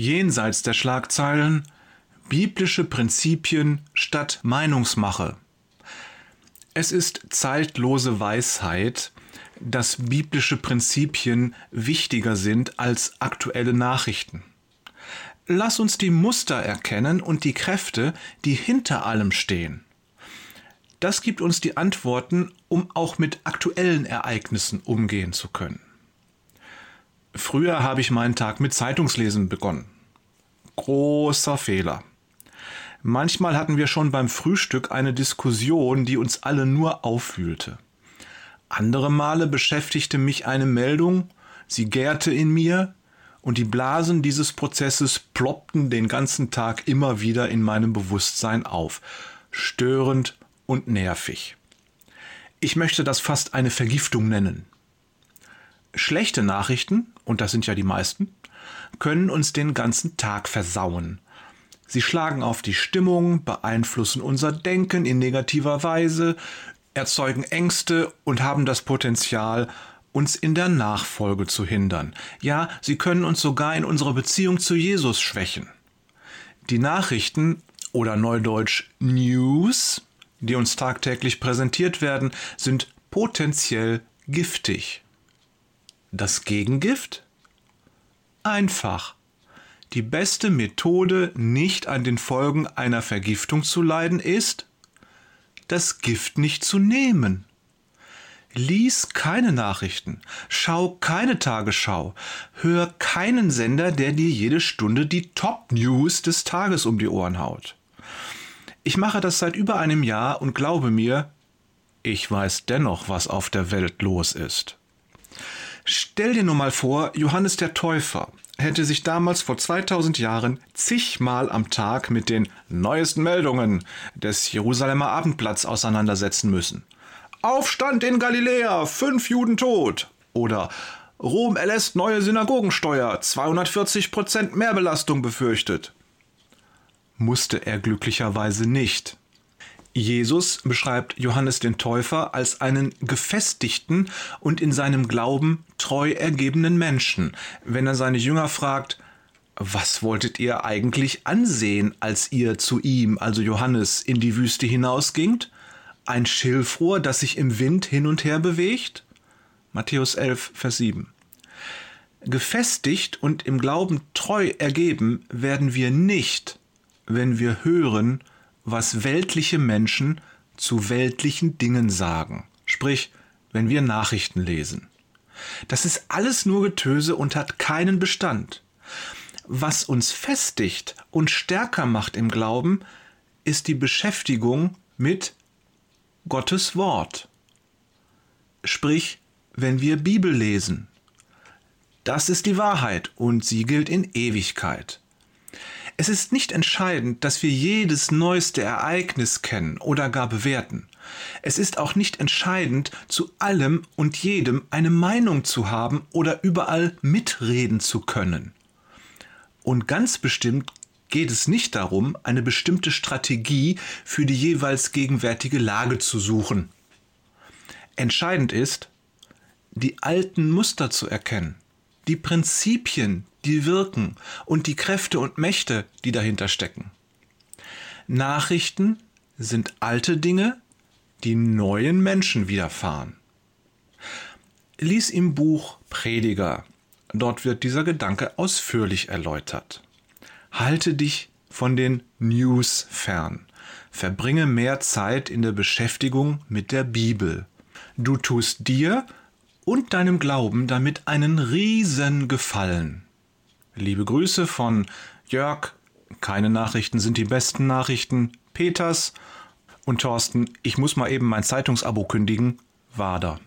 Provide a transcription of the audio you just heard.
jenseits der Schlagzeilen biblische Prinzipien statt Meinungsmache. Es ist zeitlose Weisheit, dass biblische Prinzipien wichtiger sind als aktuelle Nachrichten. Lass uns die Muster erkennen und die Kräfte, die hinter allem stehen. Das gibt uns die Antworten, um auch mit aktuellen Ereignissen umgehen zu können. Früher habe ich meinen Tag mit Zeitungslesen begonnen. Großer Fehler. Manchmal hatten wir schon beim Frühstück eine Diskussion, die uns alle nur aufwühlte. Andere Male beschäftigte mich eine Meldung, sie gärte in mir, und die Blasen dieses Prozesses ploppten den ganzen Tag immer wieder in meinem Bewusstsein auf, störend und nervig. Ich möchte das fast eine Vergiftung nennen. Schlechte Nachrichten, und das sind ja die meisten, können uns den ganzen Tag versauen. Sie schlagen auf die Stimmung, beeinflussen unser Denken in negativer Weise, erzeugen Ängste und haben das Potenzial, uns in der Nachfolge zu hindern. Ja, sie können uns sogar in unserer Beziehung zu Jesus schwächen. Die Nachrichten oder neudeutsch News, die uns tagtäglich präsentiert werden, sind potenziell giftig. Das Gegengift? Einfach. Die beste Methode, nicht an den Folgen einer Vergiftung zu leiden, ist, das Gift nicht zu nehmen. Lies keine Nachrichten, schau keine Tagesschau, hör keinen Sender, der dir jede Stunde die Top-News des Tages um die Ohren haut. Ich mache das seit über einem Jahr und glaube mir, ich weiß dennoch, was auf der Welt los ist. Stell dir nur mal vor, Johannes der Täufer hätte sich damals vor 2000 Jahren zigmal am Tag mit den neuesten Meldungen des Jerusalemer Abendblatts auseinandersetzen müssen. Aufstand in Galiläa, fünf Juden tot. Oder Rom erlässt neue Synagogensteuer, 240 Prozent Mehrbelastung befürchtet. Musste er glücklicherweise nicht. Jesus beschreibt Johannes den Täufer als einen gefestigten und in seinem Glauben treu ergebenen Menschen, wenn er seine Jünger fragt, was wolltet ihr eigentlich ansehen, als ihr zu ihm, also Johannes, in die Wüste hinausgingt? Ein Schilfrohr, das sich im Wind hin und her bewegt? Matthäus 11, Vers 7. Gefestigt und im Glauben treu ergeben werden wir nicht, wenn wir hören, was weltliche Menschen zu weltlichen Dingen sagen. Sprich, wenn wir Nachrichten lesen. Das ist alles nur Getöse und hat keinen Bestand. Was uns festigt und stärker macht im Glauben, ist die Beschäftigung mit Gottes Wort. Sprich, wenn wir Bibel lesen. Das ist die Wahrheit und sie gilt in Ewigkeit. Es ist nicht entscheidend, dass wir jedes neueste Ereignis kennen oder gar bewerten. Es ist auch nicht entscheidend, zu allem und jedem eine Meinung zu haben oder überall mitreden zu können. Und ganz bestimmt geht es nicht darum, eine bestimmte Strategie für die jeweils gegenwärtige Lage zu suchen. Entscheidend ist, die alten Muster zu erkennen, die Prinzipien, die wirken und die Kräfte und Mächte, die dahinter stecken. Nachrichten sind alte Dinge, die neuen Menschen widerfahren. Lies im Buch Prediger. Dort wird dieser Gedanke ausführlich erläutert. Halte dich von den News fern. Verbringe mehr Zeit in der Beschäftigung mit der Bibel. Du tust dir und deinem Glauben damit einen riesen Gefallen. Liebe Grüße von Jörg. Keine Nachrichten sind die besten Nachrichten. Peters und Thorsten. Ich muss mal eben mein Zeitungsabo kündigen. Wader.